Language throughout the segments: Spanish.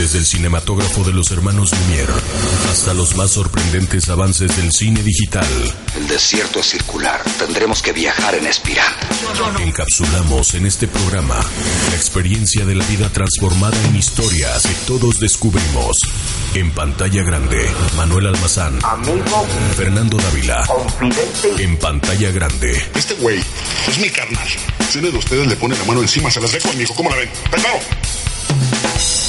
Desde el cinematógrafo de los hermanos Lumière hasta los más sorprendentes avances del cine digital. El desierto es circular. Tendremos que viajar en espiral. Encapsulamos en este programa la experiencia de la vida transformada en historias que todos descubrimos. En pantalla grande, Manuel Almazán. Amigo. Fernando Dávila. Confidente. En pantalla grande. Este güey es mi carnal. Si uno de ustedes le pone la mano encima, se las dejo, mijo. ¿Cómo la ven? ¡Preparo!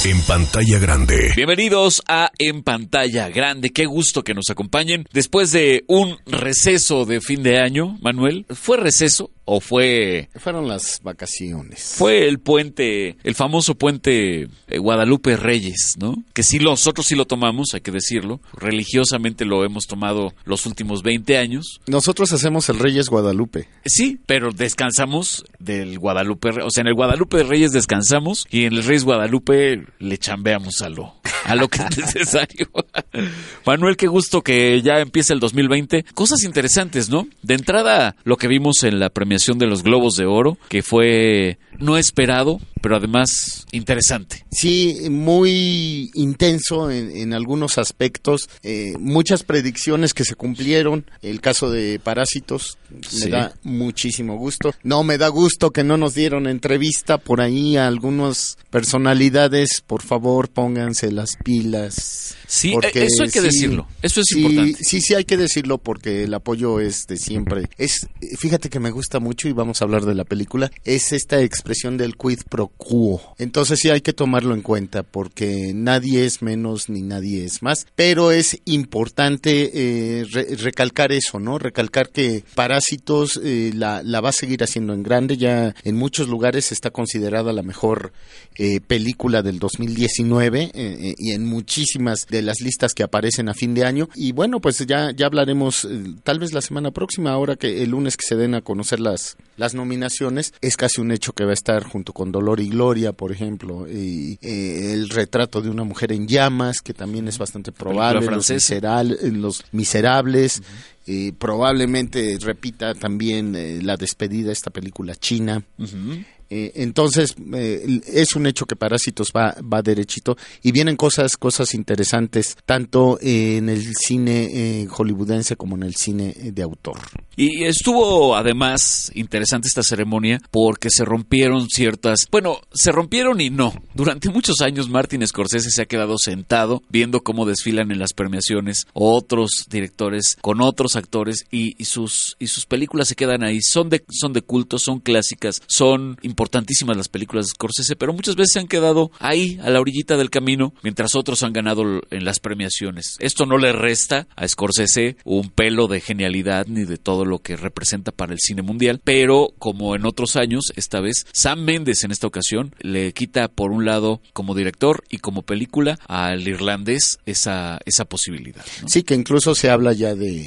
En pantalla grande. Bienvenidos a En pantalla grande. Qué gusto que nos acompañen. Después de un receso de fin de año, Manuel, ¿fue receso o fue Fueron las vacaciones. fue el puente, el famoso puente eh, Guadalupe Reyes, ¿no? Que sí nosotros sí lo tomamos, hay que decirlo. Religiosamente lo hemos tomado los últimos 20 años. Nosotros hacemos el Reyes Guadalupe. Sí, pero descansamos del Guadalupe, o sea, en el Guadalupe Reyes descansamos y en el Reyes Guadalupe le chambeamos a lo a lo que es necesario. Manuel, qué gusto que ya empiece el 2020. Cosas interesantes, ¿no? De entrada, lo que vimos en la premiación de los Globos de Oro, que fue no esperado, pero además interesante. Sí, muy intenso en, en algunos aspectos. eh, muchas predicciones que se cumplieron. El caso de Parásitos Sí. me da muchísimo gusto. No me da gusto que no nos dieron entrevista por ahí a algunas personalidades. Por favor, pónganse las pilas. Sí, Porque eh, eso hay que sí, decirlo. Eso es sí, importante. Sí, sí, hay que decirlo porque el apoyo es de siempre. Es, fíjate que me gusta mucho y vamos a hablar de la película. Es esta expresión del quid pro quo. Entonces sí hay que tomarlo en cuenta porque nadie es menos ni nadie es más. Pero es importante eh, re- recalcar eso, ¿no? Recalcar que Parásitos eh, la, va a seguir haciendo en grande. Ya en muchos lugares está considerada la mejor eh, película del 2019 eh, eh, y en muchísimas de las listas que aparecen a fin de año. Y bueno, pues ya, ya hablaremos tal vez la semana próxima, ahora que el lunes que se den a conocer las, las nominaciones, es casi un hecho que va a estar junto con Dolor y Gloria, por ejemplo, y eh, el retrato de una mujer en llamas, que también es bastante probable, los, miseral- eh, los miserables. Eh, probablemente repita también eh, la despedida de esta película china. Eh, entonces, eh, es un hecho que Parásitos va, va derechito y vienen cosas, cosas interesantes, tanto en el cine hollywoodense como en el cine de autor. Y estuvo además interesante esta ceremonia porque se rompieron ciertas, bueno, se rompieron y no. Durante muchos años Martin Scorsese se ha quedado sentado viendo cómo desfilan en las premiaciones otros directores con otros actores y, y sus y sus películas se quedan ahí. Son de son de culto, son clásicas, son importantísimas las películas de Scorsese, pero muchas veces se han quedado ahí a la orillita del camino mientras otros han ganado en las premiaciones. Esto no le resta a Scorsese un pelo de genialidad ni de todo lo que representa para el cine mundial, pero como en otros años, esta vez Sam Mendes en esta ocasión le quita por un lado como director y como película al irlandés esa esa posibilidad. Sí, que incluso se habla ya de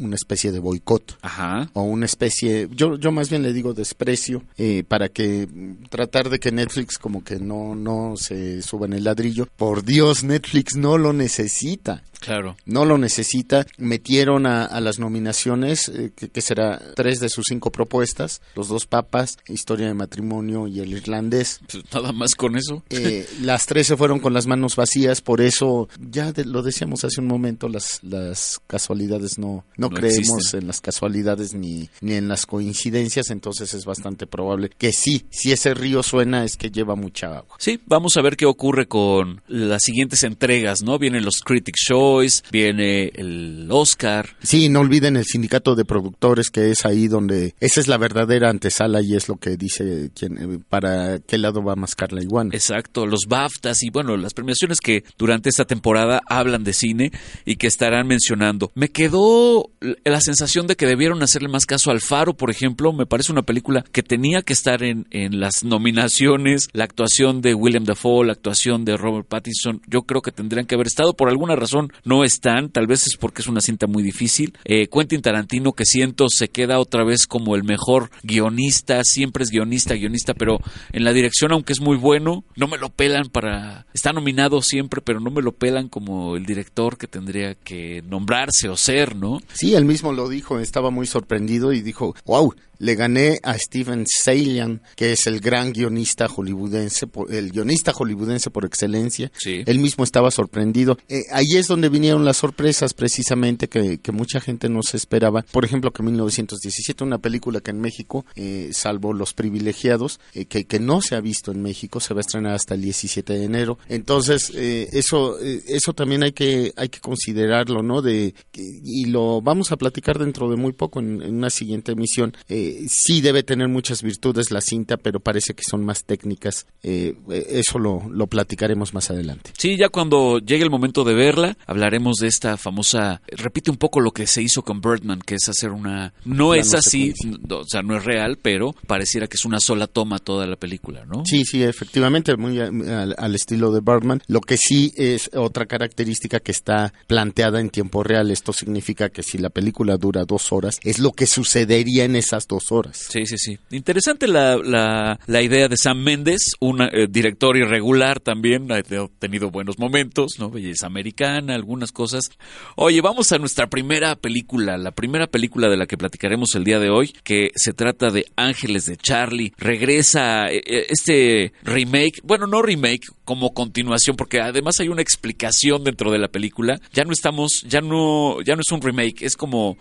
una especie de boicot. Ajá. o una especie, yo, yo más bien le digo desprecio, eh, para que mm, tratar de que Netflix como que no, no se suba en el ladrillo. Por Dios, Netflix no lo necesita. Claro. No lo necesita. Metieron a, a las nominaciones, eh, que, que será tres de sus cinco propuestas, los dos papas, historia de matrimonio y el irlandés. Pues nada más con eso. Eh, las tres se fueron con las manos vacías, por eso ya de- lo decíamos hace un momento, las, las casualidades no, no, No creemos existen. en las casualidades ni, ni en las coincidencias, entonces es bastante probable que sí, si ese río suena es que lleva mucha agua. Sí, vamos a ver qué ocurre con las siguientes entregas, ¿no? Vienen los Critics Choice, viene el Oscar. Sí, no olviden el sindicato de productores que es ahí donde esa es la verdadera antesala y es lo que dice quien, eh, para qué lado va a mascar la iguana. Exacto, los BAFTAs y bueno, las premiaciones que durante esta temporada hablan de cine y que estarán mencionando. Me quedó la sensación de que debieron hacerle más caso al Faro, por ejemplo. Me parece una película que tenía que estar en, en las nominaciones. La actuación de William Dafoe, la actuación de Robert Pattinson, yo creo que tendrían que haber estado. Por alguna razón no están, tal vez es porque es una cinta muy difícil. Eh, Quentin Tarantino, que siento se queda otra vez como el mejor guionista, siempre es guionista, guionista, pero en la dirección, aunque es muy bueno, no me lo pelan para... Está nominado siempre, pero no me lo pelan como el director que tendría que nombrarse o ser, ¿no? Sí, él mismo lo dijo, estaba muy sorprendido y dijo, wow, le gané a Steven Salian, que es el gran guionista hollywoodense, el guionista hollywoodense por excelencia. Sí. Él mismo estaba sorprendido. Eh, ahí es donde vinieron las sorpresas, precisamente, que, que, mucha gente no se esperaba. Por ejemplo, que 1917, una película que en México, eh, salvo Los Privilegiados, eh, que, que no se ha visto en México, se va a estrenar hasta el 17 de enero. Entonces, eh, eso, eh, eso también hay que, hay que considerarlo, ¿no? De, y lo vamos a platicar dentro de muy poco en, en una siguiente emisión. Eh, sí debe tener muchas virtudes la cinta, pero parece que son más técnicas. Eh, eso lo, lo platicaremos más adelante. Sí, ya cuando llegue el momento de verla, hablaremos de esta famosa. Repite un poco lo que se hizo con Birdman, que es hacer una. No es así, secuencia. o sea, no es real, pero pareciera que es una sola toma toda la película, ¿no? Sí, sí, efectivamente, muy al, al estilo de Birdman. Lo que sí es otra característica que está planteada en tiempo real. Esto significa que si la película dura dos horas, es lo que sucedería en esas dos horas. Sí, sí, sí. Interesante la, la, la idea de Sam Méndez, un eh, director irregular también, ha tenido buenos momentos, ¿no? Belleza americana, algunas cosas. Oye, vamos a nuestra primera película, la primera película de la que platicaremos el día de hoy, que se trata de Ángeles de Charlie. Regresa eh, eh, este remake, bueno, no remake, como continuación, porque además hay una explicación dentro de la película. Ya no estamos, ya no, ya no es un remake, es como,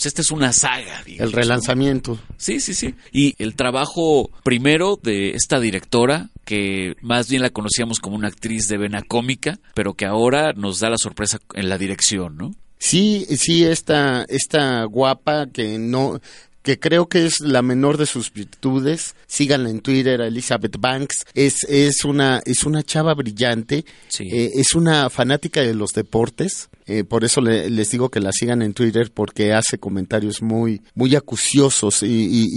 pues esta es una saga. digamos, El relanzamiento. Sí, sí, sí. Y el trabajo primero de esta directora, que más bien la conocíamos como una actriz de vena cómica, pero que ahora nos da la sorpresa en la dirección, ¿no? Sí, sí, esta, esta guapa que no, que creo que es la menor de sus virtudes. Síganla en Twitter, a Elizabeth Banks. Es, es una, es una chava brillante. Sí. Eh, es una fanática de los deportes. Eh, por eso le- les digo que la sigan en Twitter porque hace comentarios muy, muy acuciosos y, y-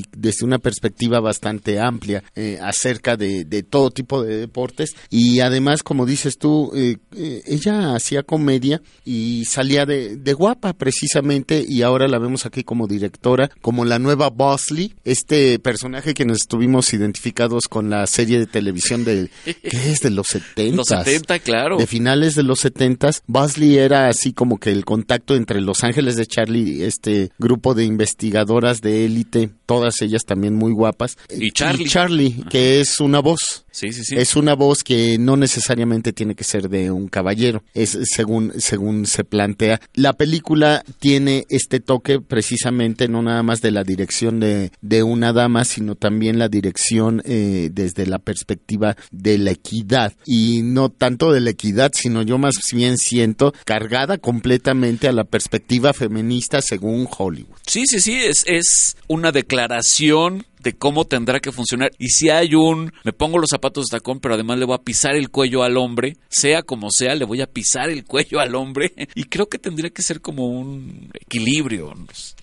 y desde una perspectiva bastante amplia eh, acerca de, de todo tipo de deportes. Y además, como dices tú, eh, eh, ella hacía comedia y salía de, de guapa precisamente y ahora la vemos aquí como directora, como la nueva Bosley, este personaje que nos estuvimos identificados con la serie de televisión de, ¿qué es? De los 70. Los 70, claro. De finales de los 70, Bosley era así como que el contacto entre Los Ángeles de Charlie, este grupo de investigadoras de élite, todas ellas también muy guapas. Y Charlie. Charlie, que es una voz. Sí, sí, sí. Es una voz que no necesariamente tiene que ser de un caballero, es según, según se plantea. La película tiene este toque precisamente no nada más de la dirección de, de una dama, sino también la dirección eh, desde la perspectiva de la equidad. Y no tanto de la equidad, sino yo más bien siento cargada completamente a la perspectiva feminista según Hollywood. Sí, sí, sí, es, es una declaración de cómo tendrá que funcionar. Y si hay un, me pongo los zapatos de tacón, pero además le voy a pisar el cuello al hombre, sea como sea, le voy a pisar el cuello al hombre. Y creo que tendría que ser como un equilibrio.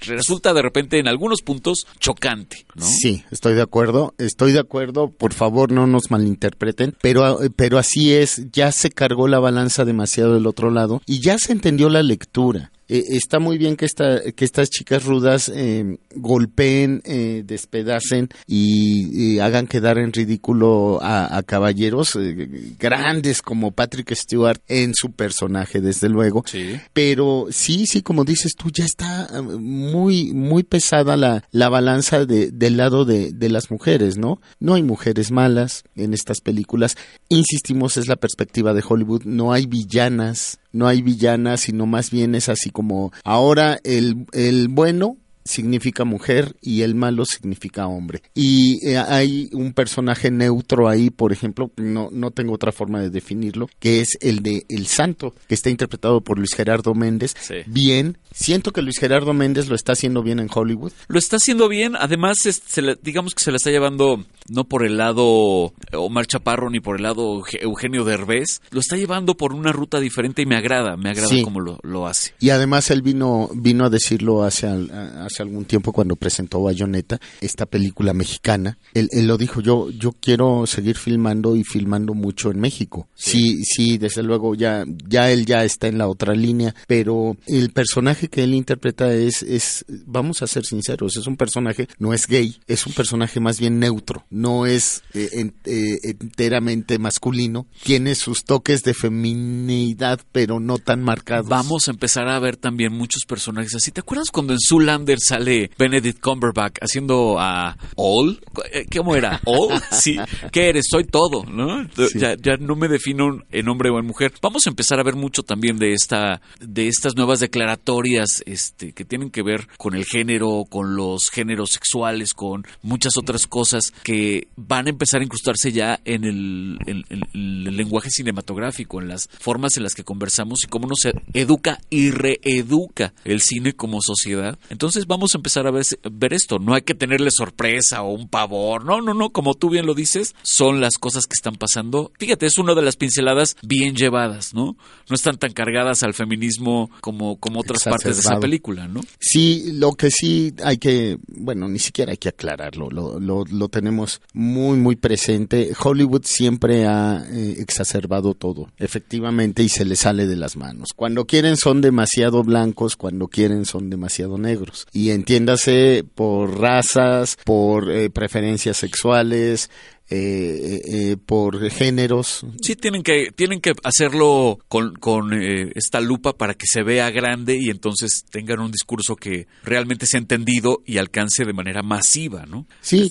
Resulta de repente en algunos puntos chocante. Sí, estoy de acuerdo, estoy de acuerdo, por favor no nos malinterpreten, pero, pero así es, ya se cargó la balanza demasiado del otro lado y ya se entendió la lectura. Eh, está muy bien que, esta, que estas chicas rudas eh, golpeen, eh, despedacen y, y hagan quedar en ridículo a, a caballeros eh, grandes como Patrick Stewart en su personaje, desde luego. Sí. Pero sí, sí, como dices tú, ya está muy, muy pesada la, la balanza de, del lado de, de las mujeres, ¿no? No hay mujeres malas en estas películas. Insistimos, es la perspectiva de Hollywood. No hay villanas, no hay villanas, sino más bien es así como ahora el, el bueno significa mujer y el malo significa hombre. Y eh, hay un personaje neutro ahí, por ejemplo, no, no tengo otra forma de definirlo, que es el de El Santo, que está interpretado por Luis Gerardo Méndez. Sí. Bien, siento que Luis Gerardo Méndez lo está haciendo bien en Hollywood. Lo está haciendo bien, además es- se le- digamos que se la está llevando no por el lado Omar Chaparro ni por el lado Euge- Eugenio Derbez, lo está llevando por una ruta diferente y me agrada, me agrada Sí. cómo lo, lo hace. Y además él vino, vino a decirlo hace, al- a- hace algún tiempo cuando presentó Bayonetta, esta película mexicana. Él, él lo dijo, yo, yo quiero seguir filmando y filmando mucho en México. Sí, sí, desde luego ya, ya él ya está en la otra línea, pero el personaje que él interpreta es, es, vamos a ser sinceros, es un personaje, no es gay, es un personaje más bien neutro, no es eh, en- eh, enteramente masculino, tiene sus toques de feminidad, pero no tan marcados. Vamos a empezar a ver también muchos personajes así. ¿Te acuerdas cuando en Zoolander sale Benedict Cumberbatch haciendo a All. Eh, ¿Cómo era? All, sí. ¿Qué eres? Soy todo, ¿no? Ya, ya no me defino en hombre o en mujer. Vamos a empezar a ver mucho también de esta, de estas nuevas declaratorias, este, que tienen que ver con el género, con los géneros sexuales, con muchas otras cosas que van a empezar a incrustarse ya en el, el lenguaje cinematográfico, en las formas en las que conversamos y cómo nos educa y reeduca el cine como sociedad. Entonces vamos a empezar a ver, ver esto. No hay que tenerle sorpresa o un pavor. No, no, no. Como tú bien lo dices, son las cosas que están pasando. Fíjate, es una de las pinceladas bien llevadas, ¿no? No están tan cargadas al feminismo como, como otras partes de esa película, ¿no? Sí, lo que sí hay que, bueno, ni siquiera hay que aclararlo, lo, lo, lo tenemos muy, muy presente. Hollywood siempre ha eh, exacerbado todo, efectivamente, y se le sale de las manos. Cuando quieren son demasiado blancos, cuando quieren son demasiado negros. Y entiéndase por razas, por eh, preferencias sexuales, eh, eh, por géneros. Sí, tienen que, tienen que hacerlo con, con eh, esta lupa para que se vea grande y entonces tengan un discurso que realmente sea entendido y alcance de manera masiva, ¿no? Sí.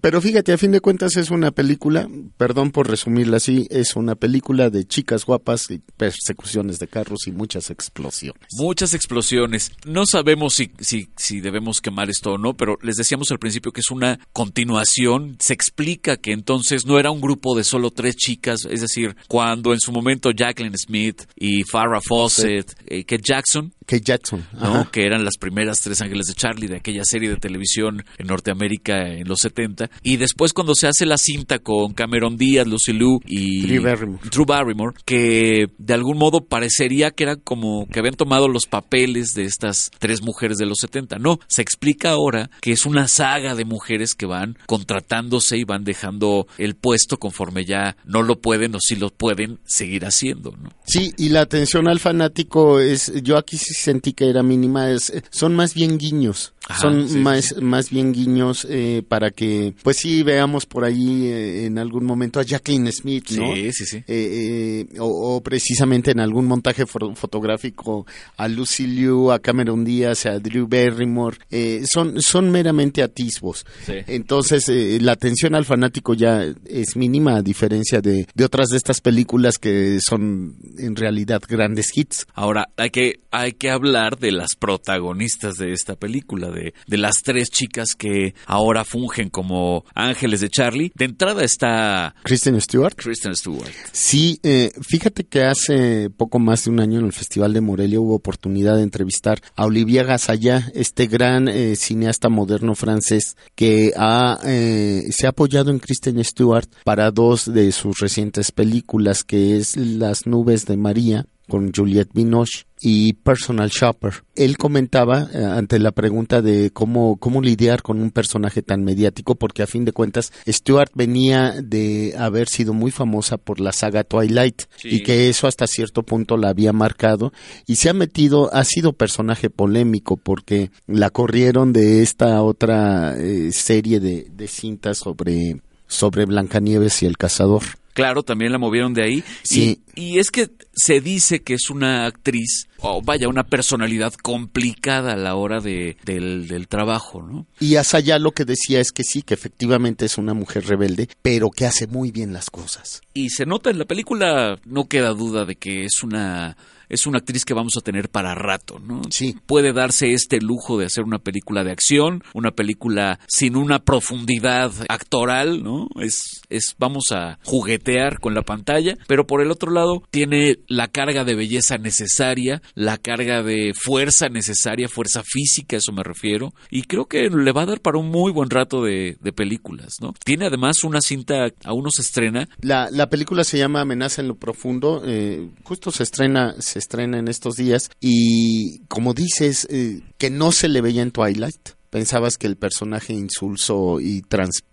Pero fíjate, a fin de cuentas es una película, perdón por resumirla así, es una película de chicas guapas y persecuciones de carros y muchas explosiones. Muchas explosiones. No sabemos si, si, si debemos quemar esto o no, pero les decíamos al principio que es una continuación. Se explica que entonces no era un grupo de solo tres chicas, es decir, cuando en su momento Jacqueline Smith y Farrah Fawcett, eh, que Jackson Kate Jackson, ¿no? que eran las primeras tres ángeles de Charlie de aquella serie de televisión en Norteamérica en los 70. Y después cuando se hace la cinta con Cameron Díaz, Lucy Liu y Drew Barrymore. que de algún modo parecería que era como que habían tomado los papeles de estas tres mujeres de los 70. No, se explica ahora que es una saga de mujeres que van contratándose y van dejando el puesto conforme ya no lo pueden o si lo pueden seguir haciendo. ¿no? Sí, y la atención al fanático es, yo aquí sí sentí que era mínima, es, son más bien guiños. Son más, más bien guiños eh, para que, pues sí, veamos por ahí eh, en algún momento a Jacqueline Smith, ¿no? Sí, sí, sí. Eh, o, precisamente en algún montaje fotográfico a Lucy Liu, a Cameron Díaz, a Drew Barrymore. son, son meramente atisbos. Entonces, la atención al fanático ya es mínima a diferencia de, de otras de estas películas que son en realidad grandes hits. Ahora, hay que, hay que hablar de las protagonistas de esta película, de, de las tres chicas que ahora fungen como ángeles de Charlie. De entrada está... Kristen Stewart. Kristen Stewart. Sí, eh, fíjate que hace poco más de un año en el Festival de Morelia hubo oportunidad de entrevistar a Olivia Gasalla, este gran eh, cineasta moderno francés que ha, eh, se ha apoyado en Kristen Stewart para dos de sus recientes películas, que es Las nubes de María con Juliette Binoche y Personal Shopper. Él comentaba eh, ante la pregunta de cómo, cómo lidiar con un personaje tan mediático, porque a fin de cuentas Stewart venía de haber sido muy famosa por la saga Twilight y que eso hasta cierto punto la había marcado y se ha metido, ha sido personaje polémico porque la corrieron de esta otra eh, serie de, de cintas sobre, sobre Blancanieves y el cazador. Claro, también la movieron de ahí. Sí. Y, es que se dice que es una actriz, o vaya, una personalidad complicada a la hora de, del, del trabajo, ¿no? Y Asaya lo que decía es que sí, que efectivamente es una mujer rebelde, pero que hace muy bien las cosas. Y se nota en la película, no queda duda de que es una es una actriz que vamos a tener para rato, ¿no? Sí. Puede darse este lujo de hacer una película de acción, una película sin una profundidad actoral, ¿no? Es, es, vamos a juguetear con la pantalla, pero por el otro lado tiene la carga de belleza necesaria, la carga de fuerza necesaria, fuerza física, eso me refiero, y creo que le va a dar para un muy buen rato de, de películas, ¿no? Tiene además una cinta, aún no se estrena. La, la película se llama Amenaza en lo Profundo, eh, justo se estrena, se estrena en estos días y como dices, eh, que no se le veía en Twilight. Pensabas que el personaje insulso y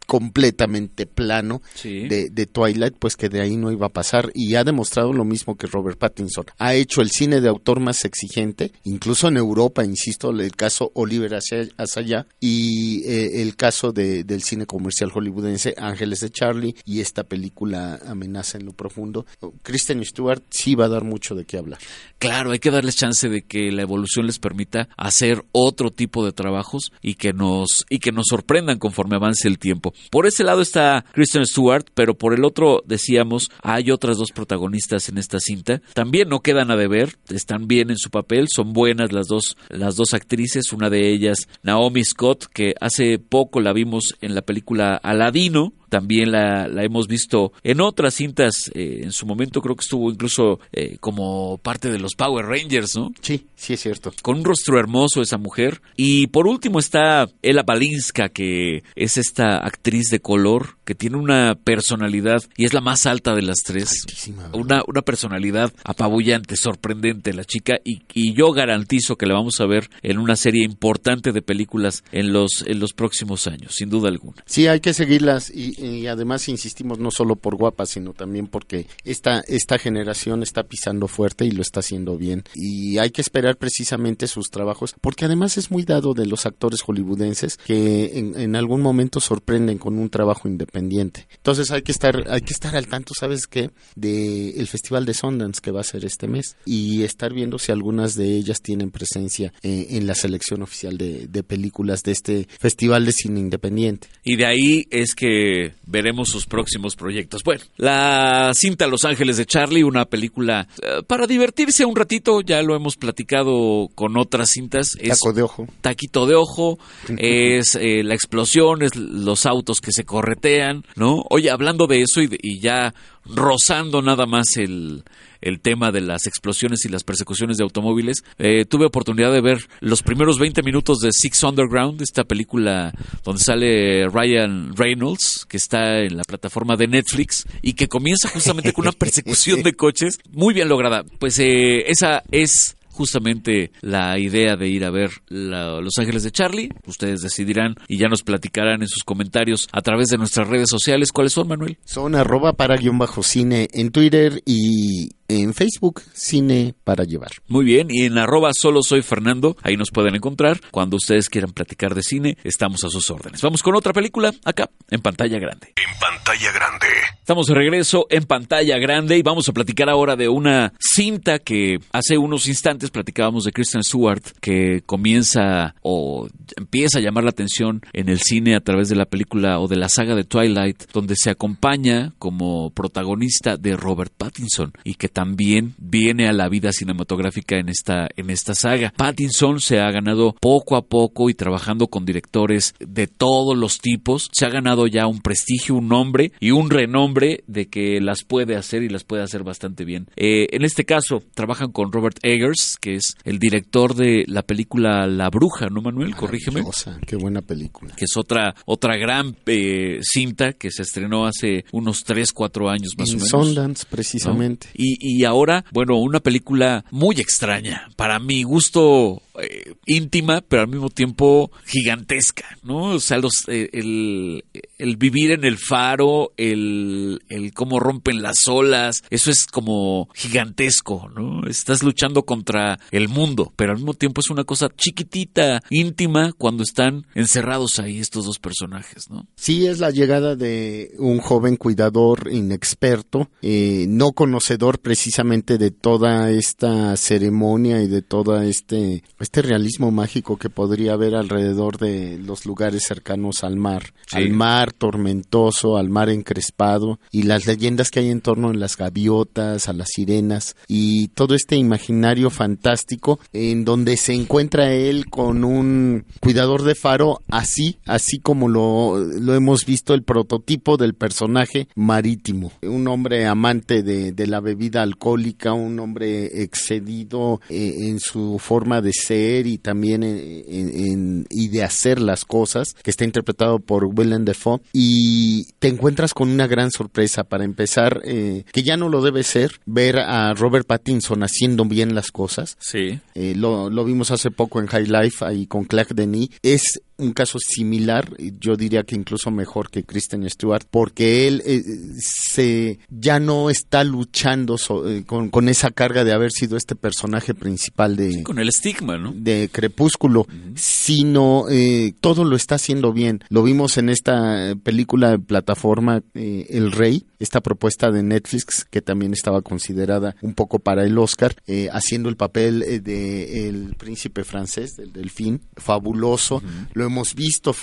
completamente plano Sí. de, de Twilight, pues que de ahí no iba a pasar y ha demostrado lo mismo que Robert Pattinson. Ha hecho el cine de autor más exigente, incluso en Europa, insisto, el caso Oliver Asa- Assayas y eh, el caso de- del cine comercial hollywoodense Ángeles de Charlie y esta película Amenaza en lo profundo. Kristen Stewart sí va a dar mucho de qué hablar. Claro, hay que darles chance de que la evolución les permita hacer otro tipo de trabajos y que nos y que nos sorprendan conforme avance el tiempo. Por ese lado está Kristen Stewart, pero por el otro decíamos hay otras dos protagonistas en esta cinta. También no quedan a deber, están bien en su papel, son buenas las dos las dos actrices, una de ellas Naomi Scott que hace poco la vimos en la película Aladino también la, la hemos visto en otras cintas. eh, en su momento creo que estuvo incluso eh, como parte de los Power Rangers, ¿no? Sí, sí es cierto. Con un rostro hermoso esa mujer. Y por último está Ella Balinska, que es esta actriz de color que tiene una personalidad y es la más alta de las tres. Una, una personalidad apabullante, sorprendente la chica y, y yo garantizo que la vamos a ver en una serie importante de películas en los, en los próximos años, sin duda alguna. Sí, hay que seguirlas y, y además insistimos no solo por guapas, sino también porque esta, esta generación está pisando fuerte y lo está haciendo bien. Y hay que esperar precisamente sus trabajos, porque además es muy dado de los actores hollywoodenses que en, en algún momento sorprenden con un trabajo independiente. Entonces hay que estar, hay que estar al tanto, ¿sabes qué? De el Festival de Sundance que va a ser este mes y estar viendo si algunas de ellas tienen presencia eh, en la selección oficial de, de películas de este Festival de Cine Independiente. Y de ahí es que veremos sus próximos proyectos. Bueno, la cinta Los Ángeles de Charlie, una película eh, para divertirse un ratito, ya lo hemos platicado con otras cintas. Es Taco de ojo. taquito de ojo, es eh, la explosión, es los autos que se corretean, ¿no? Oye, hablando de eso y ya rozando nada más el, el tema de las explosiones y las persecuciones de automóviles, eh, tuve oportunidad de ver los primeros 20 minutos de Six Underground, esta película donde sale Ryan Reynolds, que está en la plataforma de Netflix y que comienza justamente con una persecución de coches muy bien lograda. Pues eh, esa es justamente la idea de ir a ver la- Los Ángeles de Charlie. Ustedes decidirán y ya nos platicarán en sus comentarios a través de nuestras redes sociales. ¿Cuáles son, Manuel? Son arroba para guion bajo cine en Twitter y en Facebook, cine para llevar. Muy bien, y en arroba solo soy Fernando, ahí nos pueden encontrar. Cuando ustedes quieran platicar de cine, estamos a sus órdenes. Vamos con otra película, acá, en pantalla grande. En pantalla grande. Estamos de regreso en pantalla grande y vamos a platicar ahora de una cinta que hace unos instantes platicábamos de Kristen Stewart que comienza o empieza a llamar la atención en el cine a través de la película o de la saga de Twilight donde se acompaña como protagonista de Robert Pattinson y que también viene a la vida cinematográfica en esta en esta saga. Pattinson se ha ganado poco a poco y trabajando con directores de todos los tipos, se ha ganado ya un prestigio, un nombre y un renombre de que las puede hacer y las puede hacer bastante bien. Eh, en este caso, trabajan con Robert Eggers, que es el director de la película La Bruja, ¿no, Manuel? Corrígeme. Qué buena película. Que es otra, otra gran eh, cinta que se estrenó hace unos 3, 4 años más en o menos. Sundance, ¿no? precisamente. Y, y ahora, bueno, una película muy extraña, para mi gusto eh, íntima, pero al mismo tiempo gigantesca, ¿no? O sea, los, eh, el, vivir en el faro, el, el cómo rompen las olas, eso es como gigantesco, ¿no? Estás luchando contra el mundo, pero al mismo tiempo es una cosa chiquitita, íntima, cuando están encerrados ahí estos dos personajes, ¿no? Sí, es la llegada de un joven cuidador inexperto, eh, no conocedor precisamente de toda esta ceremonia y de todo este, este realismo mágico que podría haber alrededor de los lugares cercanos al mar. Sí. Al mar tormentoso, al mar encrespado y las leyendas que hay en torno a las gaviotas, a las sirenas y todo este imaginario fantástico en donde se encuentra él con un cuidador de faro así, así como lo, lo hemos visto el prototipo del personaje marítimo. Un hombre amante de, de la bebida alcohólica, un hombre excedido eh, en su forma de ser y también en, y de hacer las cosas, que está interpretado por Willem Dafoe. Y te encuentras con una gran sorpresa para empezar, eh, que ya no lo debe ser, ver a Robert Pattinson haciendo bien las cosas. Sí. Eh, lo, lo vimos hace poco en High Life ahí con Claire Denis. Es un caso similar, yo diría que incluso mejor que Kristen Stewart, porque él eh, se ya no está luchando eh, con, esa carga de haber sido este personaje principal de... con el estigma, ¿no? De Crepúsculo, sino eh, todo lo está haciendo bien. Lo vimos en esta película de plataforma El Rey, esta propuesta de Netflix que también estaba considerada un poco para el Oscar, haciendo el papel de el príncipe francés, del delfín, fabuloso. Lo hemos visto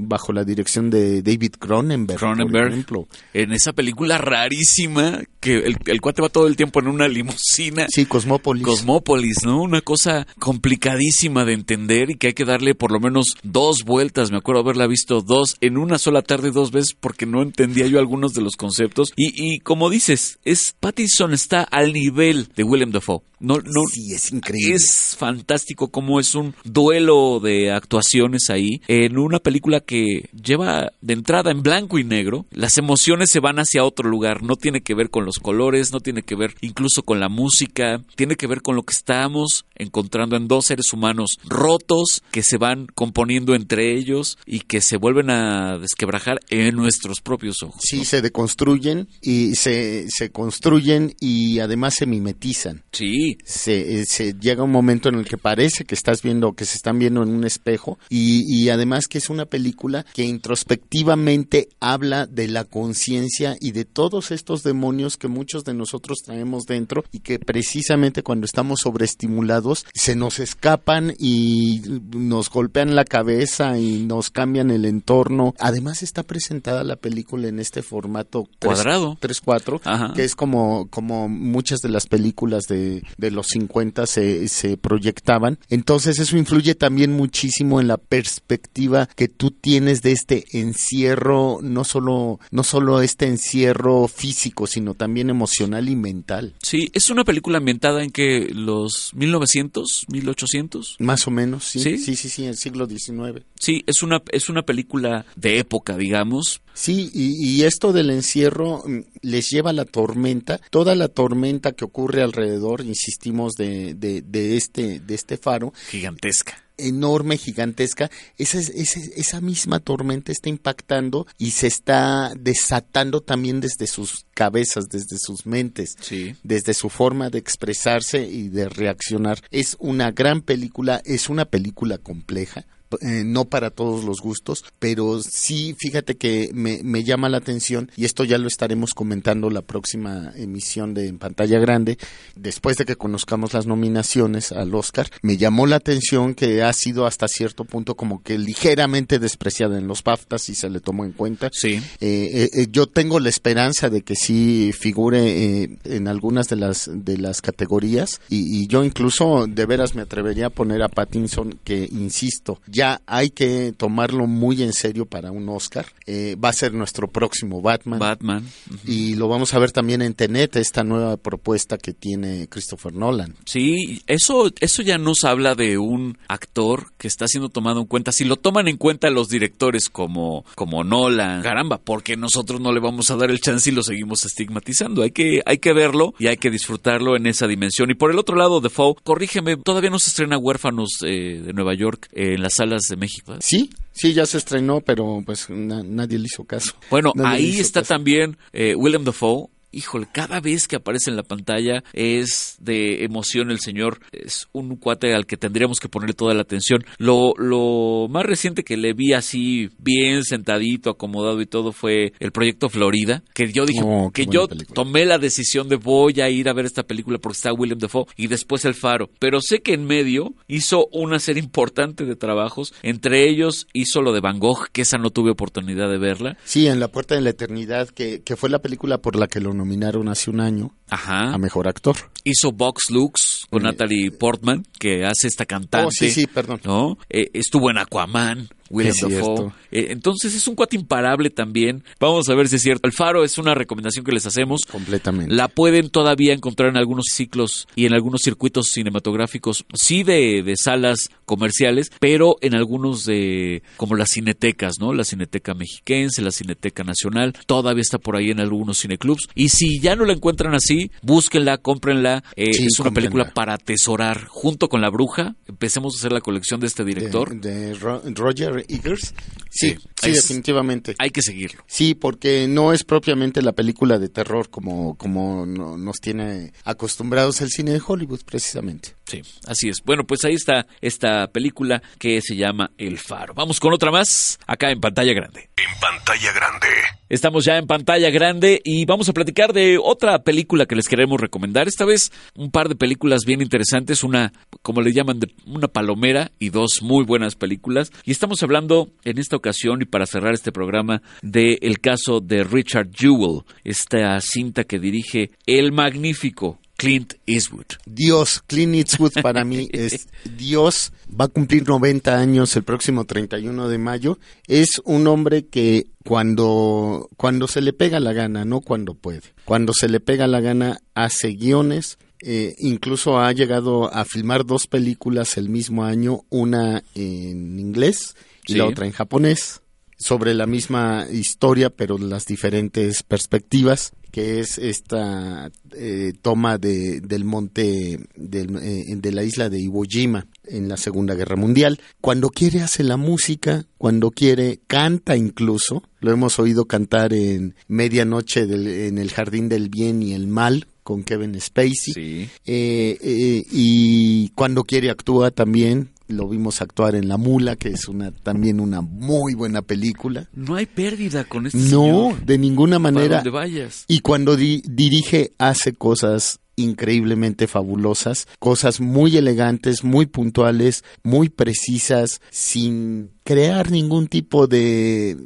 bajo la dirección de David Cronenberg, Cronenberg En esa película rarísima que el, el, cuate va todo el tiempo en una limusina. Sí, Cosmópolis. Cosmópolis, ¿no? Una cosa complicadísima de entender y que hay que darle por lo menos dos vueltas. Me acuerdo haberla visto dos en una sola tarde dos veces porque no entendía yo algunos de los conceptos. Y, y como dices, es Pattinson está al nivel de William Dafoe. No, no, sí, es increíble. Es fantástico cómo es un duelo de actuaciones ahí en una película que lleva de entrada en blanco y negro. Las emociones se van hacia otro lugar. No tiene que ver con los colores, no tiene que ver incluso con la música. Tiene que ver con lo que estamos encontrando en dos seres humanos rotos que se van componiendo entre ellos y que se vuelven a desquebrajar en nuestros propios ojos. Sí, se deconstruyen y se, se construyen y además se mimetizan. Sí, se, se, llega un momento en el que parece que estás viendo, que se están viendo en un espejo y, y además que es una película que introspectivamente habla de la conciencia y de todos estos demonios que muchos de nosotros traemos dentro y que precisamente cuando estamos sobreestimulados se nos escapan y nos golpean la cabeza y nos cambian el entorno. Además está presentada la película en este formato cuadrado 3-4, que es como, como muchas de las películas de, de los 50 se, se proyectaban. Entonces eso influye también muchísimo en la perspectiva que tú tienes de este encierro, no solo, no solo este encierro físico, sino también emocional y mental. Sí, es una película ambientada en que los 1900, 1800. Más o menos, sí. Sí, sí, sí, sí el siglo XIX. Sí, es una, es una película de época, digamos. Sí, y, y esto del encierro mm, les lleva a la tormenta, toda la tormenta que ocurre alrededor, insistimos, de, de, de este, de este faro. Gigantesca enorme, gigantesca, esa, esa, esa, misma tormenta está impactando y se está desatando también desde sus cabezas, desde sus mentes, sí. desde su forma de expresarse y de reaccionar. Es una gran película, es una película compleja, eh, no para todos los gustos, pero sí, fíjate que me, me, llama la atención y esto ya lo estaremos comentando la próxima emisión de en pantalla grande, después de que conozcamos las nominaciones al Oscar, me llamó la atención que ha sido hasta cierto punto como que ligeramente despreciada en los BAFTAs y se le tomó en cuenta. Sí. Eh, eh, yo tengo la esperanza de que sí figure en algunas de las de las categorías y, y yo incluso de veras me atrevería a poner a Pattinson que insisto ya hay que tomarlo muy en serio para un Oscar. Eh, va a ser nuestro próximo Batman. Batman. Y lo vamos a ver también en Tenet, esta nueva propuesta que tiene Christopher Nolan. Sí, eso, eso ya nos habla de un actor que está siendo tomado en cuenta. Si lo toman en cuenta los directores como, como Nolan, caramba, porque nosotros no le vamos a dar el chance y lo seguimos estigmatizando. Hay que, hay que verlo y hay que disfrutarlo en esa dimensión. Y por el otro lado, Defoe, corrígeme, todavía no se estrena Huérfanos eh, de Nueva York en la sala de México. Sí, sí, ya se estrenó, pero pues nadie le hizo caso. Bueno, ahí está también eh, William Dafoe, híjole, cada vez que aparece en la pantalla es de emoción el señor. Es un cuate al que tendríamos que poner toda la atención. Lo, lo más reciente que le vi así, bien sentadito, acomodado y todo, fue el proyecto Florida. Que yo dije, oh, que yo tomé la decisión de voy a ir a ver esta película porque está William Dafoe y después El Faro. Pero sé que en medio hizo una serie importante de trabajos. Entre ellos hizo lo de Van Gogh, que esa no tuve oportunidad de verla. Sí, en La Puerta de la Eternidad, que, que fue la película por la que lo nominaron hace un año Ajá. a mejor actor. Hizo Box Lux con Eh, Natalie Portman, que hace esta cantante. Oh, sí, sí, perdón. ¿no? Eh, estuvo en Aquaman. William Dafoe. Eh, entonces es un cuate imparable también. Vamos a ver si es cierto. El Faro es una recomendación que les hacemos. Completamente. La pueden todavía encontrar en algunos ciclos y en algunos circuitos cinematográficos, sí de, de salas comerciales, pero en algunos de, como las cinetecas, ¿no? La Cineteca Mexiquense, la Cineteca Nacional, todavía está por ahí en algunos cineclubs. Y si ya no la encuentran así, búsquenla, cómprenla. Eh, Sí, es una cómprenla. película para atesorar junto con La Bruja. Empecemos a hacer la colección de este director. De, de Ro- Roger Eggers. Sí, Sí, sí, es- definitivamente. Hay que seguirlo. Sí, porque no es propiamente la película de terror como, como no- nos tiene acostumbrados el cine de Hollywood, precisamente. Sí, así es. Bueno, pues ahí está esta película que se llama El Faro. Vamos con otra más, acá en pantalla grande. En pantalla grande. Estamos ya en pantalla grande y vamos a platicar de otra película que les queremos recomendar. Esta vez un par de películas bien interesantes, una, como le llaman, de una palomera y dos muy buenas películas. Y estamos hablando en esta ocasión y para cerrar este programa de el caso de Richard Jewell, esta cinta que dirige el magnífico Clint Eastwood. Dios, Clint Eastwood para mí es Dios, va a cumplir 90 años el próximo 31 de mayo. Es un hombre que cuando, cuando se le pega la gana, no cuando puede, cuando se le pega la gana hace guiones, eh, incluso ha llegado a filmar dos películas el mismo año, una en inglés y Sí. la otra en japonés, sobre la misma historia, pero las diferentes perspectivas, que es esta eh, toma de, del monte del- eh, de la isla de Iwo Jima en la Segunda Guerra Mundial. Cuando quiere hace la música, cuando quiere canta incluso. Lo hemos oído cantar en Medianoche del- en el Jardín del Bien y el Mal con Kevin Spacey. Sí. Eh, eh, y cuando quiere actúa también. Lo vimos actuar en La Mula, que es una también una muy buena película. No hay pérdida con este No, señor. de ninguna manera. donde vayas. Y cuando di- dirige, hace cosas increíblemente fabulosas, cosas muy elegantes, muy puntuales, muy precisas, sin crear ningún tipo de,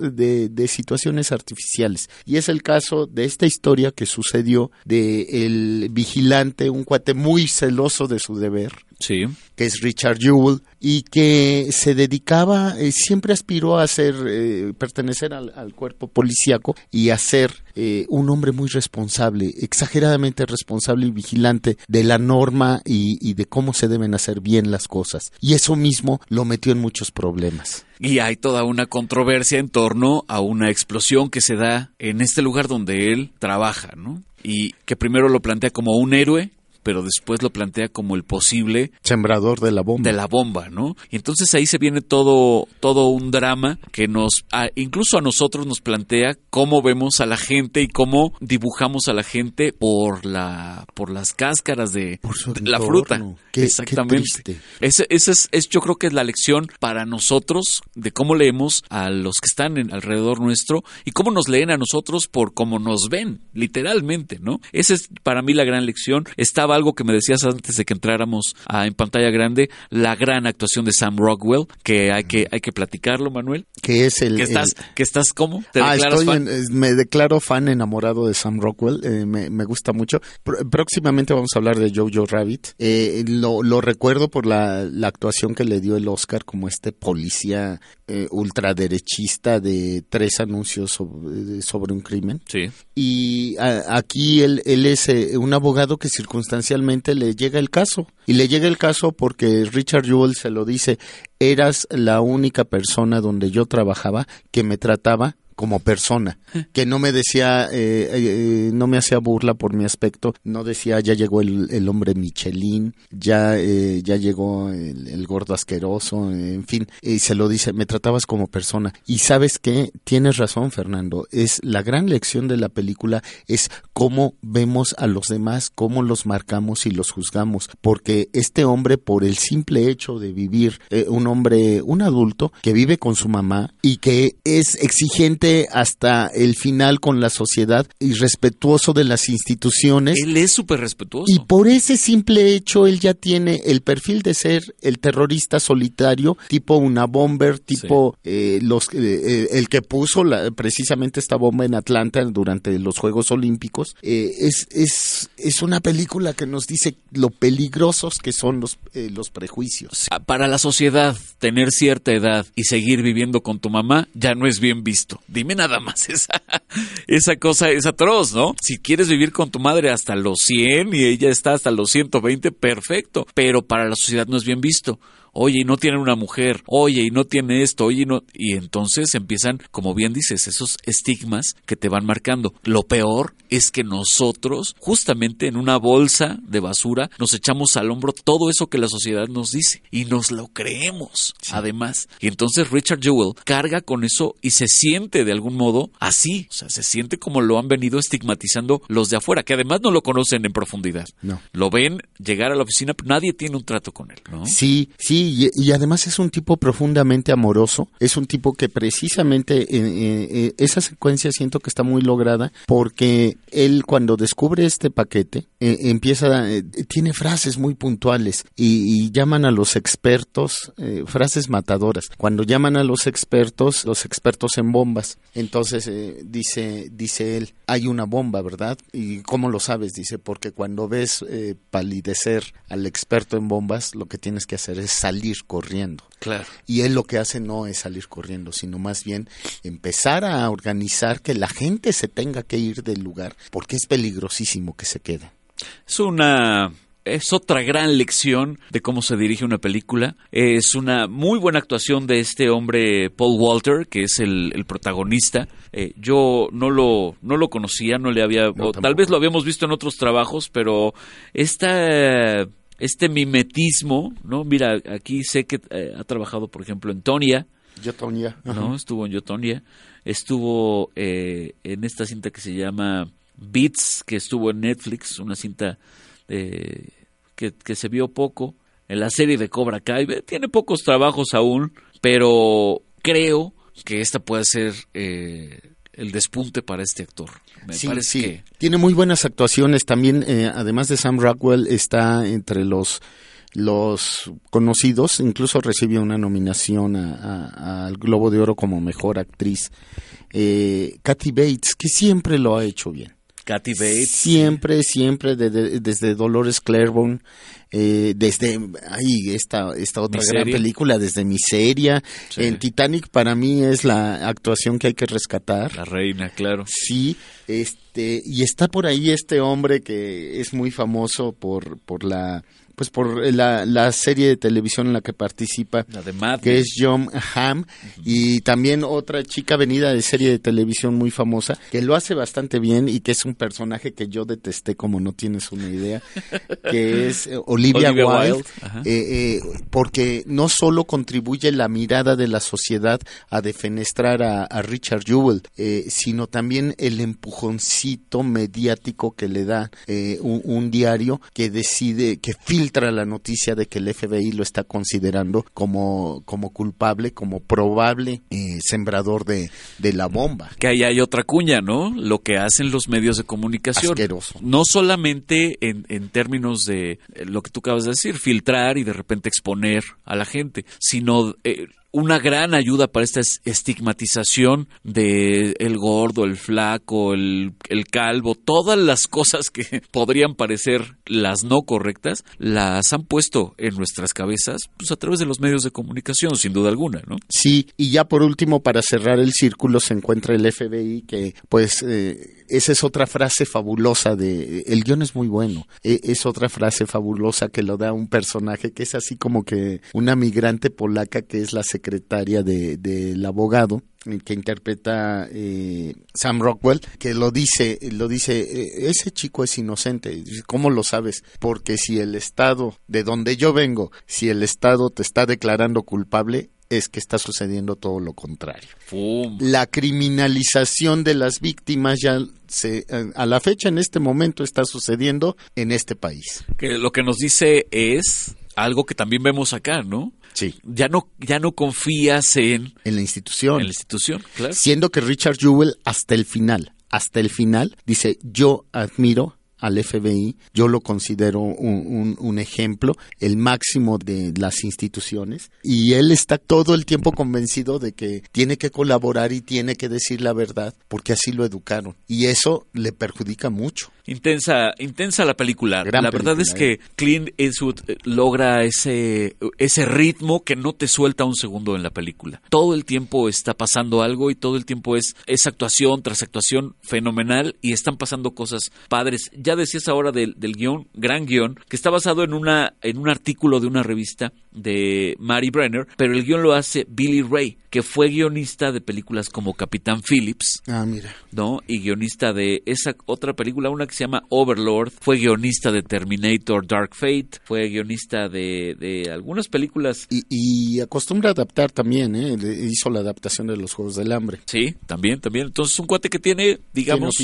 de, de situaciones artificiales. Y es el caso de esta historia que sucedió de el vigilante, un cuate muy celoso de su deber, Sí. que es Richard Jewell, y que se dedicaba, eh, siempre aspiró a ser, eh, pertenecer al, al cuerpo policíaco y a ser eh, un hombre muy responsable, exageradamente responsable y vigilante de la norma y, y de cómo se deben hacer bien las cosas. Y eso mismo lo metió en muchos problemas. Y hay toda una controversia en torno a una explosión que se da en este lugar donde él trabaja, ¿no? Y que primero lo plantea como un héroe, pero después lo plantea como el posible Sembrador de la bomba. de la bomba, ¿no? Y entonces ahí se viene todo, todo un drama que nos, a- incluso a nosotros nos plantea cómo vemos a la gente y cómo dibujamos a la gente por la, por las cáscaras de, la fruta. Qué- qué Exactamente. Ese, ese es, es- yo creo que es la lección para nosotros de cómo leemos a los que están en, alrededor nuestro y cómo nos leen a nosotros por cómo nos ven, literalmente, ¿no? Esa es para mí la gran lección. Estaba algo que me decías antes de que entráramos a, en pantalla grande, la gran actuación de Sam Rockwell, que hay que, hay que platicarlo, Manuel. que es el... Que estás, el- que estás ¿cómo? ¿Te Ah, declaras estoy fan? en- me declaro fan enamorado de Sam Rockwell, eh, me, me gusta mucho. Pr- próximamente vamos a hablar de Jojo Rabbit. Eh, lo, lo recuerdo por la, la actuación que le dio el Oscar como este policía eh, ultraderechista de tres anuncios sobre, sobre un crimen. Sí. Y a- aquí él, él es eh, un abogado que circunstancialmente le llega el caso. Y le llega el caso porque Richard Jewell se lo dice, eras la única persona donde yo trabajaba que me trataba como persona, que no me decía, eh, eh, no me hacía burla por mi aspecto, no decía ya llegó el, el hombre Michelin, ya, eh, ya llegó el, el gordo asqueroso, en fin, y se lo dice, me tratabas como persona. Y sabes qué, tienes razón Fernando, es la gran lección de la película es cómo vemos a los demás, cómo los marcamos y los juzgamos, porque este hombre por el simple hecho de vivir, eh, un hombre, un adulto que vive con su mamá y que es exigente hasta el final con la sociedad y respetuoso de las instituciones. Él es súper respetuoso. Y por ese simple hecho él ya tiene el perfil de ser el terrorista solitario, tipo una bomber, tipo eh, los eh, eh, el que puso la- precisamente esta bomba en Atlanta durante los Juegos Olímpicos. Eh, es, es, es una película que nos dice lo peligrosos que son los, eh, los prejuicios. Ah, Para la sociedad, tener cierta edad y seguir viviendo con tu mamá ya no es bien visto. Dime nada más, esa, esa cosa es atroz, ¿no? Si quieres vivir con tu madre hasta los 100 y ella está hasta los 120, perfecto, pero para la sociedad no es bien visto. Oye, y no tiene una mujer, oye, y no tiene esto, oye, y no. Y entonces empiezan, como bien dices, esos estigmas que te van marcando. Lo peor es que nosotros, justamente en una bolsa de basura, nos echamos al hombro todo eso que la sociedad nos dice y nos lo creemos, además. Y entonces Richard Jewell carga con eso y se siente de algún modo así, o sea, se siente como lo han venido estigmatizando los de afuera, que además no lo conocen en profundidad. No. Lo ven llegar a la oficina, pero nadie tiene un trato con él, ¿no? Sí, sí, y, además es un tipo profundamente amoroso. Es un tipo que precisamente eh, eh, eh, esa secuencia siento que está muy lograda porque él cuando descubre este paquete eh, empieza, eh, tiene frases muy puntuales y, y llaman a los expertos, frases matadoras. Cuando llaman a los expertos, los expertos en bombas, entonces dice, dice él, hay una bomba, ¿verdad? ¿Y cómo lo sabes? Dice, porque cuando ves palidecer al experto en bombas, lo que tienes que hacer es salir corriendo. Claro. Y él lo que hace no es salir corriendo, sino más bien empezar a organizar que la gente se tenga que ir del lugar, porque es peligrosísimo que se quede. Es una es otra gran lección de cómo se dirige una película. Es una muy buena actuación de este hombre Paul Walter, que es el, el protagonista. Eh, yo no lo, no lo conocía, no le había... o tal vez lo habíamos visto en otros trabajos, pero esta, este mimetismo, ¿no? Mira, aquí sé que eh, ha trabajado, por ejemplo, en Tonya, Yo, Tonya. ¿no? Estuvo en Yotonia, estuvo eh, en esta cinta que se llama Beats, que estuvo en Netflix, una cinta eh, que, que se vio poco, en la serie de Cobra Kai. Tiene pocos trabajos aún, pero creo que esta puede ser eh, el despunte para este actor. Me Sí, parece sí. que Tiene muy buenas actuaciones. También, eh, además de Sam Rockwell, está entre los los conocidos. Incluso recibió una nominación a- a- al Globo de Oro como mejor actriz. Eh, Kathy Bates, que siempre lo ha hecho bien. Kathy Bates. Siempre, siempre, de- de- desde Dolores Claiborne, eh, desde ahí esta, esta otra gran película, desde Miseria. Sí. En Titanic para mí es la actuación que hay que rescatar. La reina, claro. Sí, este, y está por ahí este hombre que es muy famoso por, por la, pues por la, la serie de televisión en la que participa, La de Mad que es John Hamm, y también otra chica venida de serie de televisión muy famosa, que lo hace bastante bien y que es un personaje que yo detesté como no tienes una idea, que es eh, Olivia, Olivia Wilde, eh, eh, porque no solo contribuye la mirada de la sociedad a defenestrar a, a Richard Jewell, eh, sino también el empujoncito mediático que le da eh, un, un diario que decide, que filtra la noticia de que el FBI lo está considerando como, como culpable, como probable eh, sembrador de, de la bomba. que ahí hay otra cuña, ¿no? Lo que hacen los medios de comunicación. Asqueroso. No solamente en, en términos de eh, lo que tú acabas de decir, filtrar y de repente exponer a la gente, sino eh, una gran ayuda para esta es- estigmatización de el gordo, el flaco, el, el calvo, todas las cosas que podrían parecer las no correctas, las han puesto en nuestras cabezas pues, a través de los medios de comunicación, sin duda alguna, ¿no? Sí, y ya por último, para cerrar el círculo, se encuentra el FBI, que pues eh, esa es otra frase fabulosa de... El guion es muy bueno, E- es otra frase fabulosa que lo da un personaje que es así como que una migrante polaca que es la secretaria de- del abogado eh, que interpreta eh, Sam Rockwell, que lo dice, lo dice, eh, ese chico es inocente. ¿Cómo lo sabes? Porque si el Estado, de donde yo vengo, si el Estado te está declarando culpable, es que está sucediendo todo lo contrario. ¡Fum! La criminalización de las víctimas ya se, eh, a la fecha en este momento está sucediendo en este país. que lo que nos dice es algo que también vemos acá, ¿no? Sí. Ya no, ya no confías en, En la institución. en la institución, claro. Siendo que Richard Jewell hasta el final, hasta el final, dice, yo admiro al FBI, yo lo considero un, un- un ejemplo, el máximo de las instituciones, y él está todo el tiempo convencido de que tiene que colaborar y tiene que decir la verdad, porque así lo educaron, y eso le perjudica mucho. Intensa, intensa la película. Gran la verdad película, es que Clint Eastwood eh, logra ese, ese ritmo que no te suelta un segundo en la película. Todo el tiempo está pasando algo y todo el tiempo es, es actuación tras actuación fenomenal y están pasando cosas padres. Ya decías ahora del, del guion, gran guion, que está basado en, una, en un artículo de una revista de Mary Brenner, pero el guion lo hace Billy Ray, que fue guionista de películas como Capitán Phillips, Ah, mira. ¿no? Y guionista de esa otra película, una que se llama Overlord, fue guionista de Terminator Dark Fate, fue guionista de, de algunas películas. Y, y acostumbra a adaptar también, ¿eh? Hizo la adaptación de los Juegos del Hambre. Sí, también, también. Entonces, un cuate que tiene, digamos,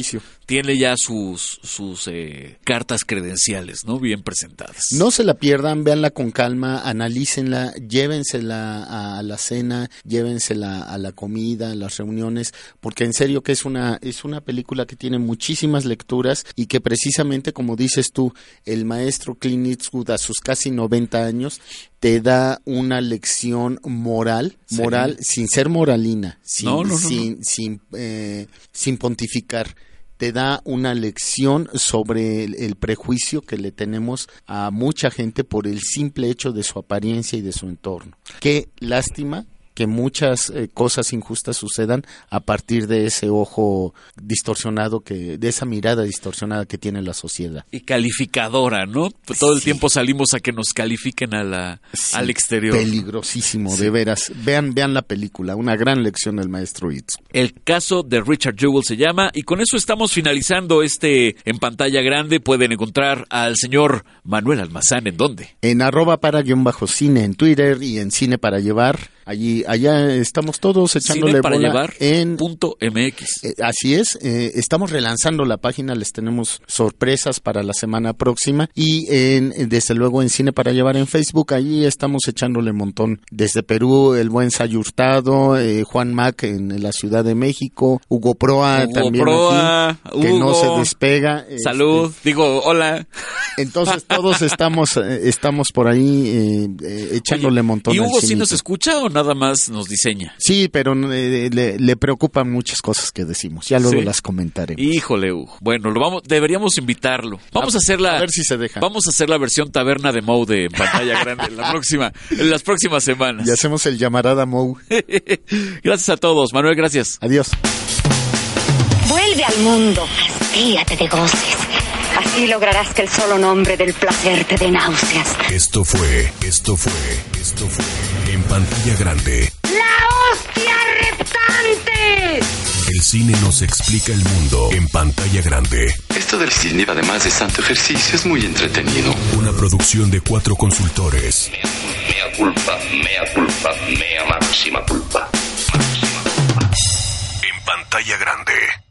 tiene ya sus, sus eh, cartas credenciales, ¿no? Bien presentadas. No se la pierdan, véanla con calma, analícenla, llévensela a la cena, llévensela a la comida, a las reuniones, porque en serio que es una es una película que tiene muchísimas lecturas y que precisamente como dices tú, el maestro Clint Eastwood a sus casi 90 años te da una lección moral, moral sin ser moralina, sin No, no, no, no. sin sin, eh, sin pontificar te da una lección sobre el, el prejuicio que le tenemos a mucha gente por el simple hecho de su apariencia y de su entorno. Qué lástima que muchas eh, cosas injustas sucedan a partir de ese ojo distorsionado que de esa mirada distorsionada que tiene la sociedad. Y calificadora, ¿no? Pues Todo el Sí. tiempo salimos a que nos califiquen a la, Sí, al exterior. Peligrosísimo, de veras. Vean, vean la película, una gran lección del maestro Itz. El caso de Richard Jewell se llama y con eso estamos finalizando este en pantalla grande. Pueden encontrar al señor Manuel Almazán en dónde. En arroba para guion bajo cine en Twitter y en cine para llevar. Allí, allá estamos todos echándole Cine para bola llevar en punto MX. Eh, así es, eh, estamos relanzando la página, les tenemos sorpresas para la semana próxima y en, eh, desde luego en Cine para Llevar en Facebook, allí estamos echándole un montón. Desde Perú, el buen Sayurtado, eh, Juan Mac en la Ciudad de México, Hugo Proa Hugo también Proa, aquí, que Hugo. no se despega. este, Salud, digo, hola. entonces todos estamos eh, estamos por ahí echándole un montón. ¿Y Hugo sí nos escucha o nada más nos diseña? Sí, pero eh, le, le preocupan muchas cosas que decimos. Ya luego Sí. las comentaremos. Híjole, Hugo. Bueno, lo vamos, deberíamos invitarlo. Vamos a, hacer la, a ver si se deja. Vamos a hacer la versión taberna de Mode en pantalla grande en la próxima, en las próximas semanas. Y hacemos el llamarada Mou. gracias a todos, Manuel, gracias. Adiós. Vuelve al mundo, hastíate de goces. Así lograrás que el solo nombre del placer te dé náuseas. Esto fue, esto fue, esto fue en pantalla grande. ¡La hostia reptante! El cine nos explica el mundo en pantalla grande. Esto del cine, además de santo ejercicio, es muy entretenido. Una producción de cuatro consultores. Mea culpa, mea culpa, mea máxima culpa. En pantalla grande.